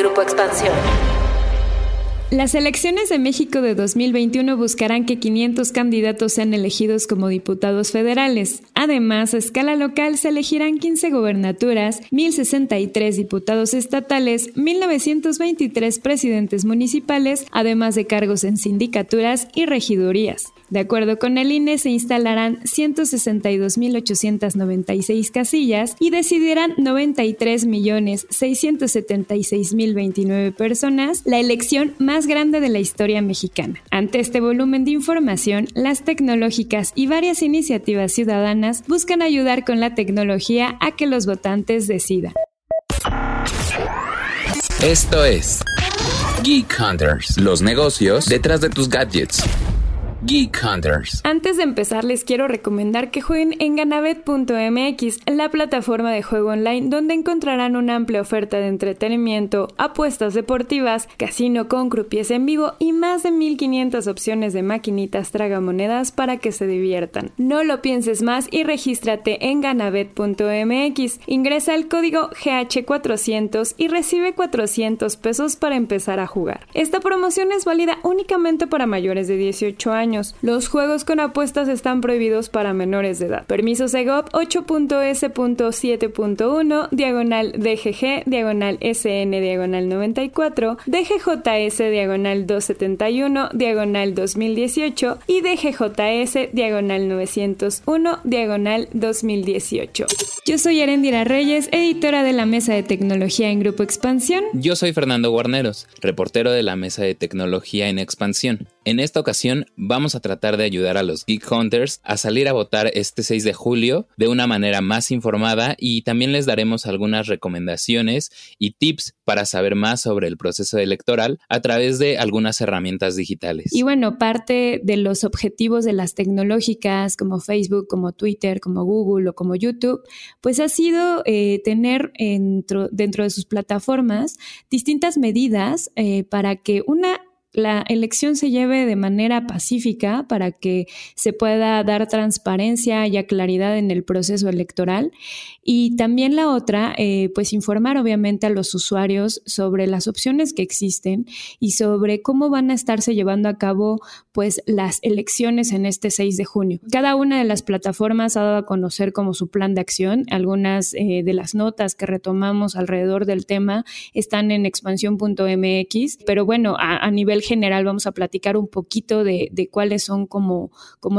Grupo Expansión. Las elecciones de México de 2021 buscarán que 500 candidatos sean elegidos como diputados federales. Además, a escala local se elegirán 15 gobernaturas, 1.063 diputados estatales, 1.923 presidentes municipales, además de cargos en sindicaturas y regidurías. De acuerdo con el INE, se instalarán 162.896 casillas y decidirán 93.676.029 personas la elección más grande de la historia mexicana. Ante este volumen de información, las tecnológicas y varias iniciativas ciudadanas buscan ayudar con la tecnología a que los votantes decidan. Esto es Geek Hunters, los negocios detrás de tus gadgets. Geek Hunters. Antes de empezar, les quiero recomendar que jueguen en ganabet.mx, la plataforma de juego online donde encontrarán una amplia oferta de entretenimiento, apuestas deportivas, casino con croupiers en vivo y más de 1500 opciones de maquinitas tragamonedas para que se diviertan. No lo pienses más y regístrate en ganabet.mx. Ingresa el código GH400 y recibe 400 pesos para empezar a jugar. Esta promoción es válida únicamente para mayores de 18 años los juegos con apuestas están prohibidos para menores de edad. Permiso Segov 8.S.7.1, diagonal DGG, diagonal SN, diagonal 94, DGJS, diagonal 271, diagonal 2018 y DGJS, diagonal 901, diagonal 2018. Yo soy Erendira Reyes, editora de la Mesa de Tecnología en Grupo Expansión. Yo soy Fernando Guarneros, reportero de la Mesa de Tecnología en Expansión. En esta ocasión vamos a tratar de ayudar a los Geek Hunters a salir a votar este 6 de julio de una manera más informada y también les daremos algunas recomendaciones y tips para saber más sobre el proceso electoral a través de algunas herramientas digitales. Y bueno, parte de los objetivos de las tecnológicas como Facebook, como Twitter, como Google o como YouTube, pues ha sido eh, tener dentro, de sus plataformas distintas medidas eh, para que una la elección se lleve de manera pacífica para que se pueda dar transparencia y claridad en el proceso electoral. Y también la otra, eh, pues informar obviamente a los usuarios sobre las opciones que existen y sobre cómo van a estarse llevando a cabo pues las elecciones en este 6 de junio. Cada una de las plataformas ha dado a conocer como su plan de acción. Algunas eh, de las notas que retomamos alrededor del tema están en expansión.mx, pero bueno, a nivel general vamos a platicar un poquito de, cuáles son como,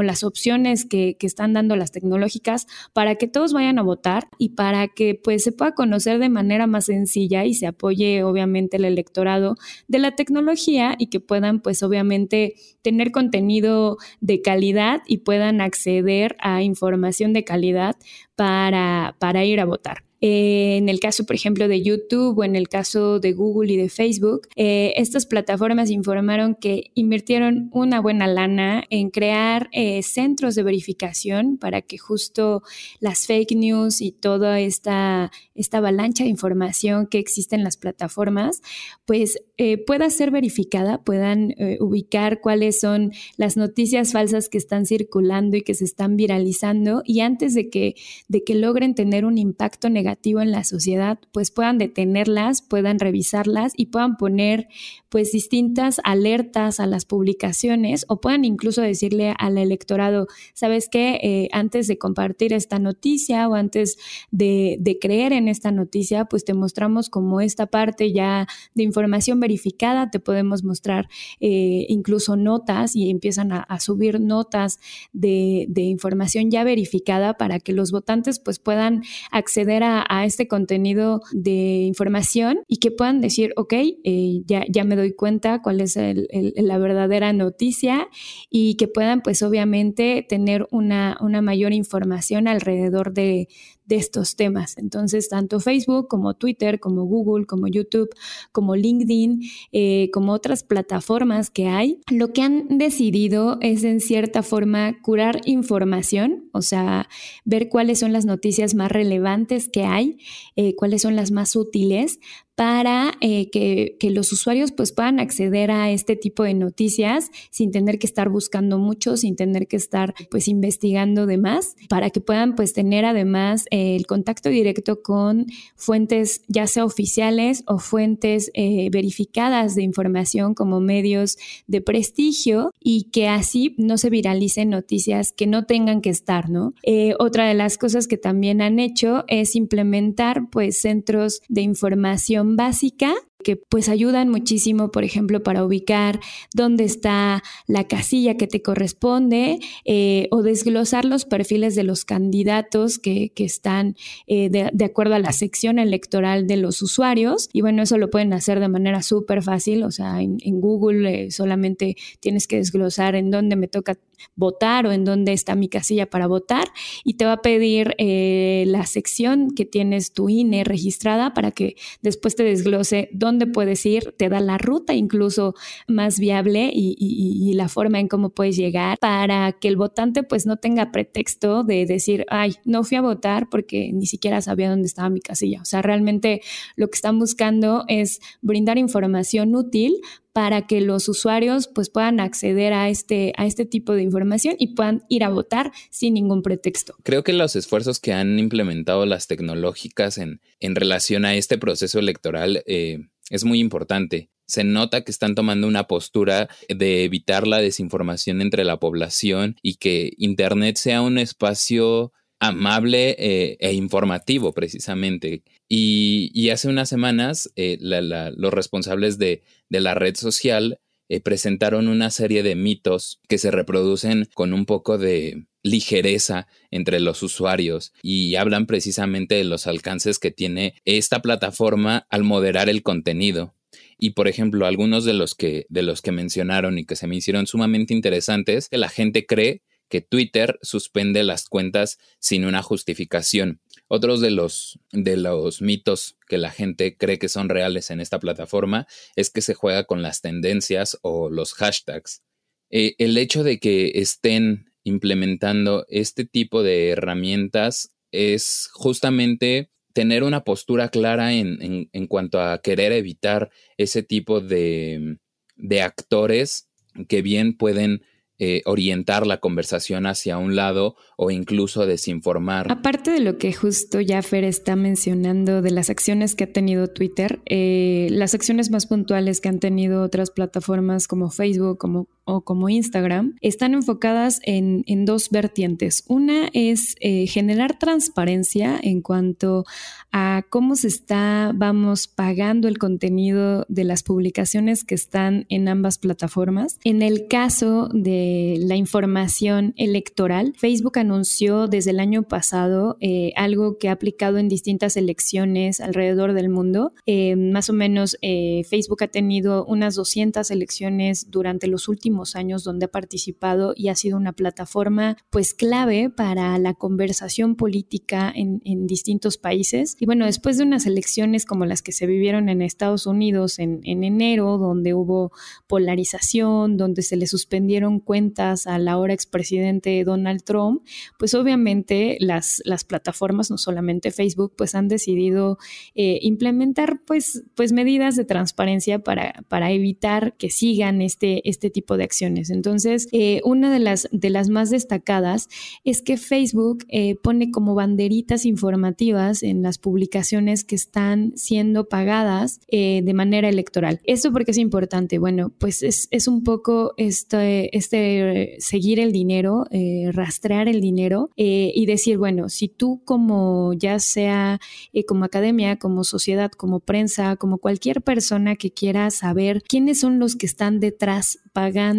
las opciones que, que, están dando las tecnológicas para que todos vayan a votar y para que pues se pueda conocer de manera más sencilla y se apoye obviamente el electorado de la tecnología y que puedan pues obviamente tener contenido de calidad y puedan acceder a información de calidad para, para ir a votar. Eh, en el caso, por ejemplo, de YouTube o en el caso de Google y de Facebook, eh, estas plataformas informaron que invirtieron una buena lana en crear eh, centros de verificación para que justo las fake news y toda esta, esta avalancha de información que existe en las plataformas, pues pueda ser verificada, puedan ubicar cuáles son las noticias falsas que están circulando y que se están viralizando y antes de que, de que logren tener un impacto negativo en la sociedad, pues puedan detenerlas, puedan revisarlas y puedan poner pues distintas alertas a las publicaciones o puedan incluso decirle al electorado, ¿sabes qué? Eh, antes de compartir esta noticia o antes de, creer en esta noticia, pues te mostramos como esta parte ya de información verificada, te podemos mostrar eh, incluso notas y empiezan a, subir notas de, de, información ya verificada para que los votantes pues puedan acceder a, a este contenido de información y que puedan decir, ok, eh, ya, ya me doy cuenta cuál es la verdadera noticia y que puedan pues obviamente tener una, una mayor información alrededor de, de estos temas. Entonces, tanto Facebook como Twitter, como Google, como YouTube, como LinkedIn, eh, como otras plataformas que hay, lo que han decidido es en cierta forma curar información, o sea, ver cuáles son las noticias más relevantes que hay, eh, cuáles son las más útiles para eh, que, los usuarios pues puedan acceder a este tipo de noticias sin tener que estar buscando mucho, sin tener que estar pues investigando de más, para que puedan pues tener además eh, el contacto directo con fuentes ya sea oficiales o fuentes eh, verificadas de información como medios de prestigio y que así no se viralicen noticias que no tengan que estar, ¿no? otra de las cosas que también han hecho es implementar pues centros de información básica que pues ayudan muchísimo, por ejemplo, para ubicar dónde está la casilla que te corresponde eh, o desglosar los perfiles de los candidatos que, están eh, de, acuerdo a la sección electoral de los usuarios. Y bueno, eso lo pueden hacer de manera súper fácil, o sea, en, Google eh, solamente tienes que desglosar en dónde me toca votar o en dónde está mi casilla para votar y te va a pedir la sección que tienes tu INE registrada para que después te desglose dónde dónde puedes ir, te da la ruta incluso más viable y, la forma en cómo puedes llegar para que el votante pues no tenga pretexto de decir, ay, no fui a votar porque ni siquiera sabía dónde estaba mi casilla. O sea, realmente lo que están buscando es brindar información útil para que los usuarios pues puedan acceder a este, a este tipo de información y puedan ir a votar sin ningún pretexto. Creo que los esfuerzos que han implementado las tecnológicas en, en relación a este proceso electoral eh, es muy importante. Se nota que están tomando una postura de evitar la desinformación entre la población y que Internet sea un espacio amable eh, e informativo precisamente. Y, hace unas semanas eh, los responsables de, la red social eh, presentaron una serie de mitos que se reproducen con un poco de ligereza entre los usuarios y hablan precisamente de los alcances que tiene esta plataforma al moderar el contenido. Y por ejemplo, algunos de los que de los que mencionaron y que se me hicieron sumamente interesantes, que la gente cree que Twitter suspende las cuentas sin una justificación. Otros de los, de los mitos que la gente cree que son reales en esta plataforma es que se juega con las tendencias o los hashtags. Eh, el hecho de que estén implementando este tipo de herramientas es justamente tener una postura clara en, en, cuanto a querer evitar ese tipo de, de actores que bien pueden eh, orientar la conversación hacia un lado o incluso desinformar. Aparte de lo que justo Jaffer está mencionando de las acciones que ha tenido Twitter, eh, las acciones más puntuales que han tenido otras plataformas como Facebook como, o como Instagram están enfocadas en, dos vertientes. Una es eh, generar transparencia en cuanto a cómo se está, vamos, pagando el contenido de las publicaciones que están en ambas plataformas. En el caso de la información electoral. Facebook anunció desde el año pasado eh, algo que ha aplicado en distintas elecciones alrededor del mundo. Eh, más o menos eh, Facebook ha tenido unas 200 elecciones durante los últimos años donde ha participado y ha sido una plataforma pues clave para la conversación política en, distintos países. Y bueno, después de unas elecciones como las que se vivieron en Estados Unidos en, en enero, donde hubo polarización, donde se le suspendieron cuentas a la ahora expresidente Donald Trump, pues obviamente las, las plataformas, no solamente Facebook, pues han decidido eh, implementar pues, pues medidas de transparencia para, para evitar que sigan este, este tipo de acciones. Entonces, eh, una de las, de las más destacadas es que Facebook eh, pone como banderitas informativas en las publicaciones que están siendo pagadas de manera electoral. ¿Esto porque es importante? Bueno, pues es, es un poco este, este seguir el dinero, eh, rastrear el dinero eh, y decir, bueno, si tú como ya sea eh, como academia, como sociedad, como prensa, como cualquier persona que quiera saber quiénes son los que están detrás pagando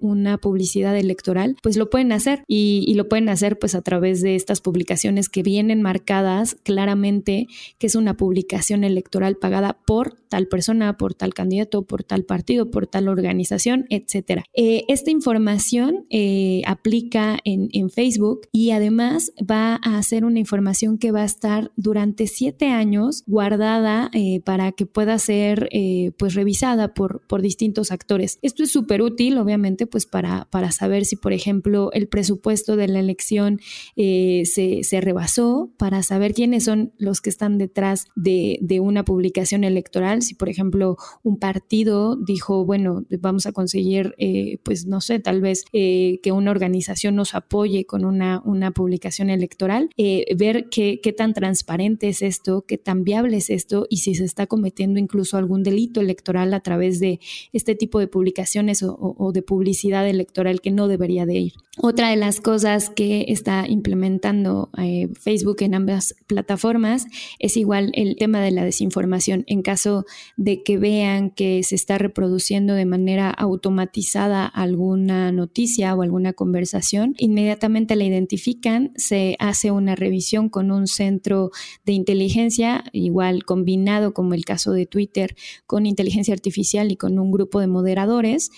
una publicidad electoral, pues lo pueden hacer y, lo pueden hacer pues a través de estas publicaciones que vienen marcadas claramente que es una publicación electoral pagada por tal persona, por tal candidato, por tal partido, por tal organización, etcétera. esta información eh, aplica en, Facebook y además va a ser una información que va a estar durante siete años guardada eh, para que pueda ser eh, pues revisada por, por distintos actores. Esto es súper útil, obviamente, pues para, para saber si, por ejemplo, el presupuesto de la elección eh, se, se, rebasó, para saber quiénes son los que están detrás de, de, una publicación electoral. Si, por ejemplo, un partido dijo, bueno, vamos a conseguir, eh, pues no sé, tal vez eh, que una organización nos apoye con una, una publicación electoral, ver qué, qué tan transparente es esto, qué tan viable es esto y si se está cometiendo incluso algún delito electoral a través de este tipo de publicaciones o, de publicidad electoral que no debería de ir. Otra de las cosas que está implementando eh, Facebook en ambas plataformas es igual el tema de la desinformación. En caso de que vean que se está reproduciendo de manera automatizada alguna noticia o alguna conversación, inmediatamente la identifican, se hace una revisión con un centro de inteligencia, igual combinado como el caso de Twitter, con inteligencia artificial y con un grupo de moderadores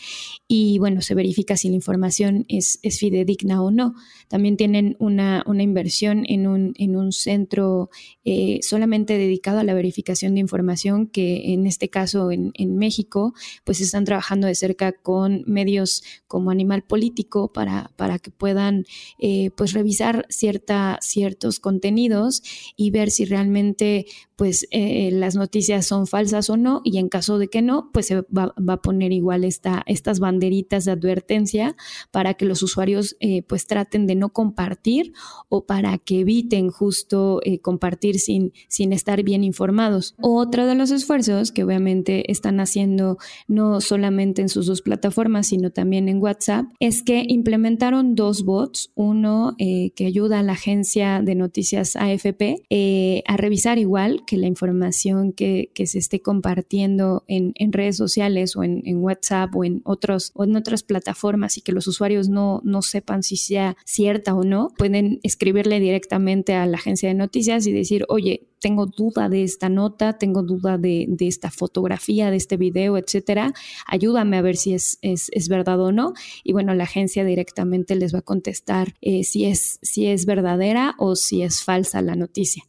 y bueno, se verifica si la información es, es fidedigna o no. También tienen una, una inversión en un, en un centro eh, solamente dedicado a la verificación de información que en este caso en, en, México pues están trabajando de cerca con medios como Animal Político para, para que puedan eh, pues revisar cierta, ciertos contenidos y ver si realmente pues eh, las noticias son falsas o no y en caso de que no pues se va, va a poner igual esta, estas banderitas de advertencia para que los usuarios pues traten de no compartir o para que eviten justo compartir sin, sin estar bien informados. Otro de los esfuerzos que obviamente están haciendo no solamente en sus dos plataformas, sino también en WhatsApp, es que implementaron dos bots, uno eh, que ayuda a la agencia de noticias AFP eh, a revisar igual que la información que, que se esté compartiendo en, en redes sociales o en, en, WhatsApp o en, otros, en otras plataformas y que los usuarios no, no sepan si sea cierta o no, pueden escribirle directamente a la agencia de noticias y decir, oye, tengo duda de esta nota, tengo duda de, esta fotografía, de este video, etcétera, ayúdame a ver si es, es, verdad o no. Y bueno, la agencia directamente les va a contestar eh, si, es, si es verdadera o si es falsa la noticia.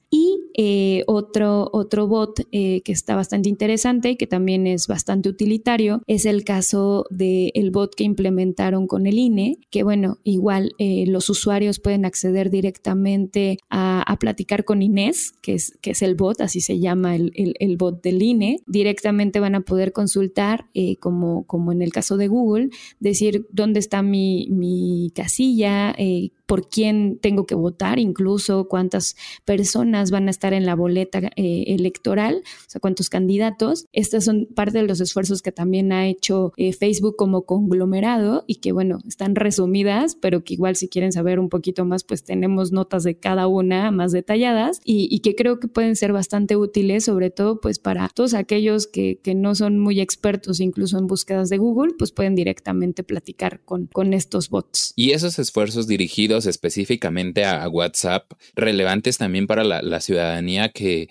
Eh, otro, otro bot eh, que está bastante interesante y que también es bastante utilitario es el caso del bot que implementaron con el INE, que bueno, igual los usuarios pueden acceder directamente a, platicar con Inés, que es, que es el bot, así se llama el, el, bot del INE, directamente van a poder consultar, eh, como, como en el caso de Google, decir dónde está mi, mi casilla, eh, por quién tengo que votar, incluso cuántas personas van a estar en la boleta eh, electoral, o sea, cuántos candidatos. Estas son parte de los esfuerzos que también ha hecho eh, Facebook como conglomerado y que, bueno, están resumidas, pero que igual si quieren saber un poquito más, pues tenemos notas de cada una más detalladas y, que creo que pueden ser bastante útiles, sobre todo pues para todos aquellos que, que, no son muy expertos incluso en búsquedas de Google, pues pueden directamente platicar con, con estos bots. Y esos esfuerzos dirigidos específicamente a, WhatsApp, relevantes también para la, ciudadanía que,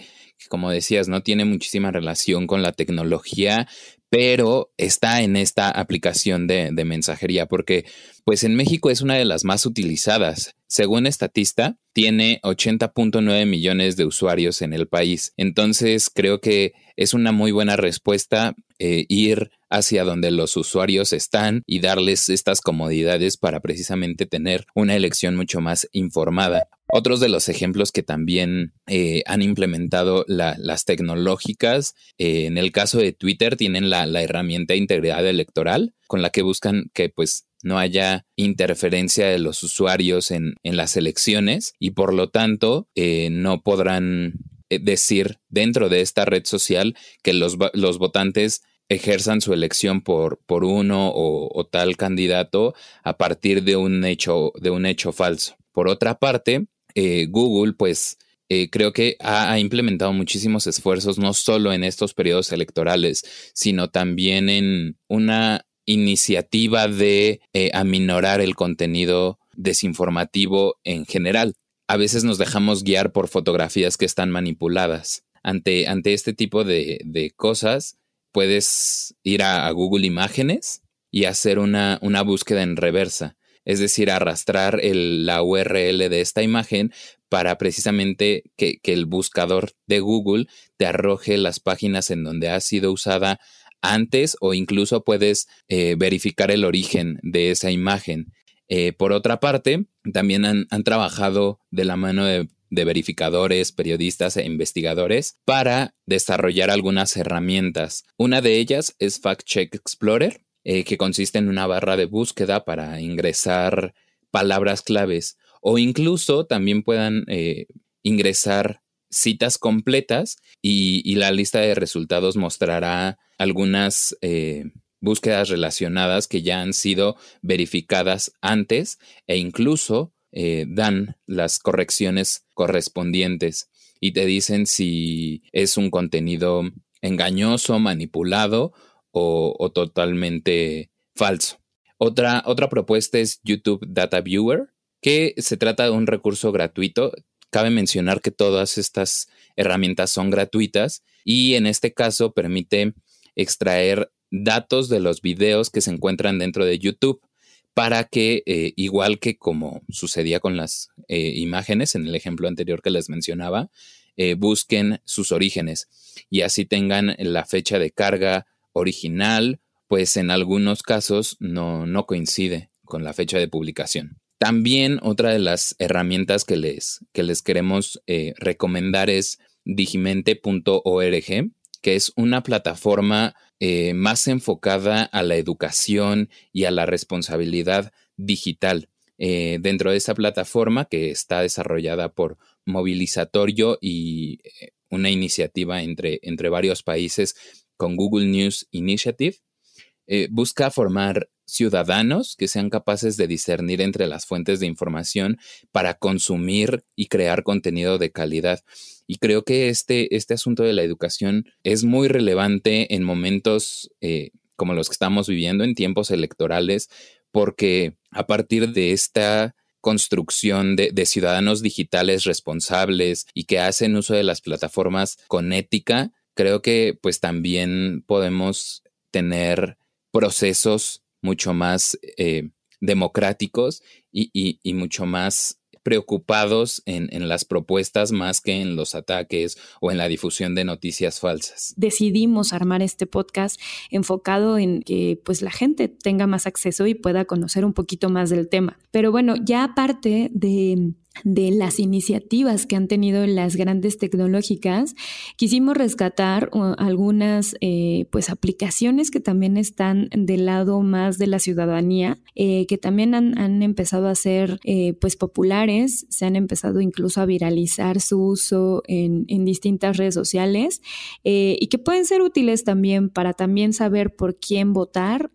como decías, no tiene muchísima relación con la tecnología, pero está en esta aplicación de, mensajería, porque pues en México es una de las más utilizadas. Según Estatista, tiene 80.9 millones de usuarios en el país. Entonces creo que es una muy buena respuesta eh, ir hacia donde los usuarios están y darles estas comodidades para precisamente tener una elección mucho más informada. Otros de los ejemplos que también eh, han implementado las tecnológicas, eh, en el caso de Twitter, tienen la, la herramienta integridad electoral con la que buscan que pues no haya interferencia de los usuarios en, en las elecciones y por lo tanto eh, no podrán eh, decir dentro de esta red social que los, los votantes ejerzan su elección por, por uno o, tal candidato a partir de un hecho, de un hecho falso. Por otra parte, eh, Google, pues creo que ha, implementado muchísimos esfuerzos, no solo en estos periodos electorales, sino también en una iniciativa de eh, aminorar el contenido desinformativo en general. A veces nos dejamos guiar por fotografías que están manipuladas. Ante, ante este tipo de, de cosas, puedes ir a, Google Imágenes y hacer una, una, búsqueda en reversa, es decir, arrastrar el, la URL de esta imagen para precisamente que, que el buscador de Google te arroje las páginas en donde ha sido usada antes o incluso puedes eh, verificar el origen de esa imagen. Eh, por otra parte, también han, trabajado de la mano de, verificadores, periodistas e investigadores para desarrollar algunas herramientas. Una de ellas es Fact Check Explorer, eh, que consiste en una barra de búsqueda para ingresar palabras claves o incluso también puedan ingresar citas completas y, la lista de resultados mostrará algunas eh, búsquedas relacionadas que ya han sido verificadas antes e incluso eh, dan las correcciones correspondientes y te dicen si es un contenido engañoso, manipulado o, totalmente falso. Otra, otra propuesta es YouTube Data Viewer, que se trata de un recurso gratuito Cabe mencionar que todas estas herramientas son gratuitas y en este caso permite extraer datos de los videos que se encuentran dentro de YouTube para que, eh, igual que como sucedía con las eh, imágenes en el ejemplo anterior que les mencionaba, eh, busquen sus orígenes y así tengan la fecha de carga original, pues en algunos casos no, no coincide con la fecha de publicación. También otra de las herramientas que les, que les queremos recomendar es digimente.org, que es una plataforma eh, más enfocada a la educación y a la responsabilidad digital. Eh, dentro de esa plataforma que está desarrollada por Movilizatorio y una iniciativa entre, entre varios países con Google News Initiative, busca formar ciudadanos que sean capaces de discernir entre las fuentes de información para consumir y crear contenido de calidad. Y creo que este, este asunto de la educación es muy relevante en momentos eh, como los que estamos viviendo, en tiempos electorales, porque a partir de esta construcción de, ciudadanos digitales responsables y que hacen uso de las plataformas con ética, creo que pues también podemos tener procesos mucho más eh, democráticos y, mucho más preocupados en, en, las propuestas más que en los ataques o en la difusión de noticias falsas. Decidimos armar este podcast enfocado en que pues la gente tenga más acceso y pueda conocer un poquito más del tema. Pero bueno, ya aparte de de las iniciativas que han tenido las grandes tecnológicas, quisimos rescatar uh, algunas eh, pues aplicaciones que también están del lado más de la ciudadanía, eh, que también han, empezado a ser eh, pues populares, se han empezado incluso a viralizar su uso en, en distintas redes sociales y que pueden ser útiles también para también saber por quién votar,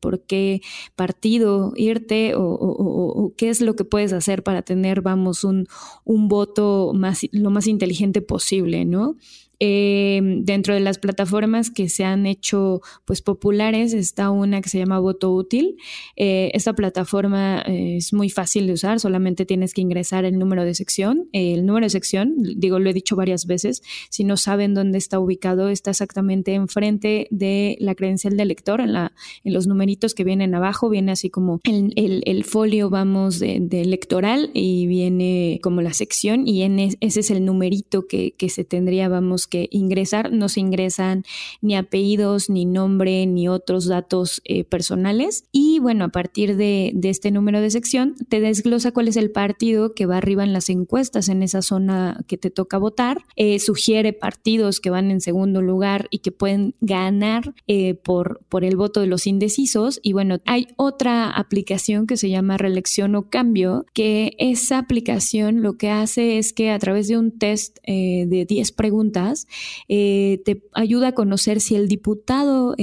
por qué partido irte o, qué es lo que puedes hacer para tener, vamos, un, un voto más, lo más inteligente posible, ¿no? Eh, dentro de las plataformas que se han hecho pues populares está una que se llama Voto Útil. Eh, esta plataforma eh, es muy fácil de usar, solamente tienes que ingresar el número de sección. el número de sección, digo, lo he dicho varias veces, si no saben dónde está ubicado, está exactamente enfrente de la credencial del lector, en, la, en los numeritos que vienen abajo, viene así como el, el, folio, vamos, de, electoral y viene como la sección y en ese es el numerito que, que se tendría, vamos, que ingresar, no se ingresan ni apellidos, ni nombre, ni otros datos eh, personales. Y bueno, a partir de, este número de sección, te desglosa cuál es el partido que va arriba en las encuestas en esa zona que te toca votar. Eh, sugiere partidos que van en segundo lugar y que pueden ganar eh, por, por el voto de los indecisos. Y bueno, hay otra aplicación que se llama Reelección o Cambio, que esa aplicación lo que hace es que a través de un test de 10 preguntas, eh, te ayuda a conocer si el diputado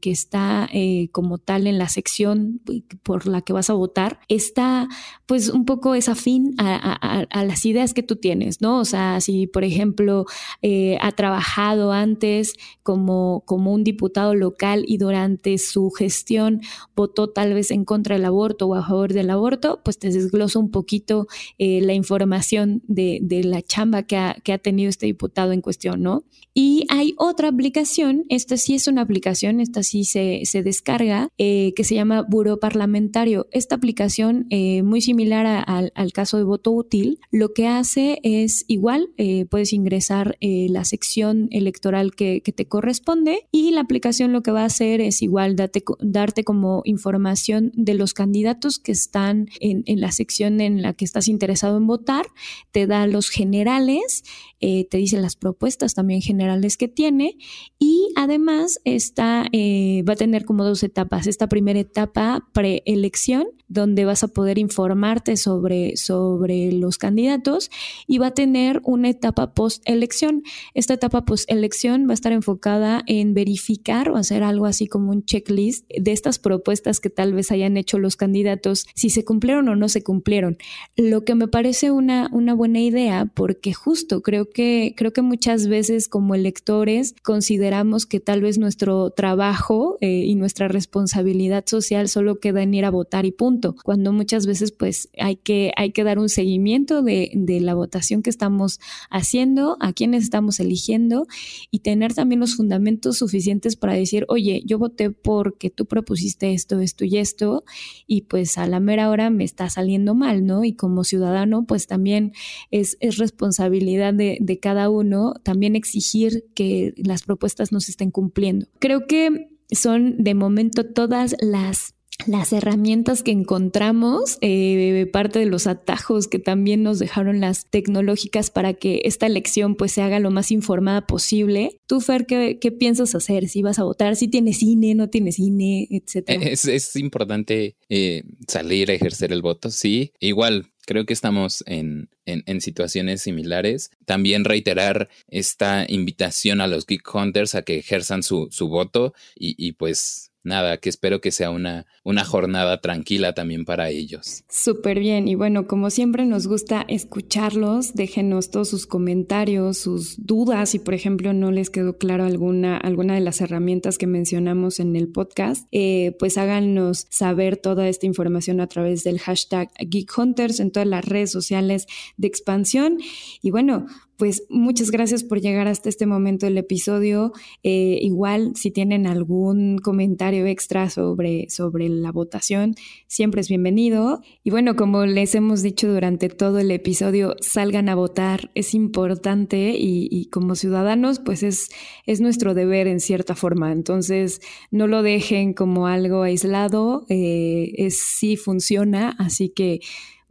que está eh, como tal en la sección por la que vas a votar está pues un poco es afín a, las ideas que tú tienes, ¿no? O sea, si por ejemplo eh, ha trabajado antes como, como un diputado local y durante su gestión votó tal vez en contra del aborto o a favor del aborto, pues te desglosa un poquito la información de, la chamba que ha, que ha tenido este diputado en cuestión, ¿no? Y hay otra aplicación, esta sí es una aplicación, esta así se, se descarga, eh, que se llama Buró Parlamentario. Esta aplicación, eh, muy similar al caso de voto útil, lo que hace es igual, eh, puedes ingresar la sección electoral que, que, te corresponde y la aplicación lo que va a hacer es igual date, darte como información de los candidatos que están en, en la sección en la que estás interesado en votar, te da los generales, te dice las propuestas también generales que tiene y además eh, va a tener como dos etapas. Esta primera etapa preelección, donde vas a poder informarte sobre, sobre los candidatos y va a tener una etapa post-elección. Esta etapa post-elección va a estar enfocada en verificar o hacer algo así como un checklist de estas propuestas que tal vez hayan hecho los candidatos, si se cumplieron o no se cumplieron. Lo que me parece una, una buena idea porque justo creo que, creo que muchas veces como electores consideramos que tal vez nuestro trabajo eh, y nuestra responsabilidad social solo queda en ir a votar y punto cuando muchas veces pues hay que, hay que dar un seguimiento de, de la votación que estamos haciendo, a quienes estamos eligiendo y tener también los fundamentos suficientes para decir, oye, yo voté porque tú propusiste esto, esto y esto, y pues a la mera hora me está saliendo mal, ¿no? Y como ciudadano, pues también es, es responsabilidad de, de cada uno también exigir que las propuestas no se estén cumpliendo. Creo que son de momento todas las las herramientas que encontramos, eh, parte de los atajos que también nos dejaron las tecnológicas para que esta elección pues se haga lo más informada posible. Tú, Fer, ¿qué, piensas hacer? ¿Si vas a votar? ¿Si tienes cine? ¿No tienes cine? Etcétera. Es, importante eh, salir a ejercer el voto, sí. Igual, creo que estamos en, en, situaciones similares. También reiterar esta invitación a los Geek Hunters a que ejerzan su, su voto y, y pues nada, que espero que sea una, una jornada tranquila también para ellos. Súper bien, y bueno, como siempre nos gusta escucharlos, déjenos todos sus comentarios, sus dudas, si por ejemplo no les quedó claro alguna, alguna de las herramientas que mencionamos en el podcast, eh, pues háganos saber toda esta información a través del hashtag Geek Hunters en todas las redes sociales de expansión. Y bueno, pues muchas gracias por llegar hasta este momento del episodio. Eh, igual, si tienen algún comentario extra sobre, sobre la votación, siempre es bienvenido. Y bueno, como les hemos dicho durante todo el episodio, salgan a votar, es importante y, como ciudadanos, pues es, es nuestro deber en cierta forma. Entonces, no lo dejen como algo aislado, eh, es, sí funciona, así que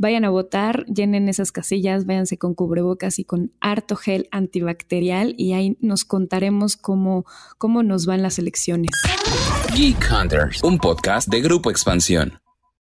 Vayan a votar, llenen esas casillas, váyanse con cubrebocas y con harto gel antibacterial y ahí nos contaremos cómo, cómo nos van las elecciones. Geek Hunters, un podcast de Grupo Expansión.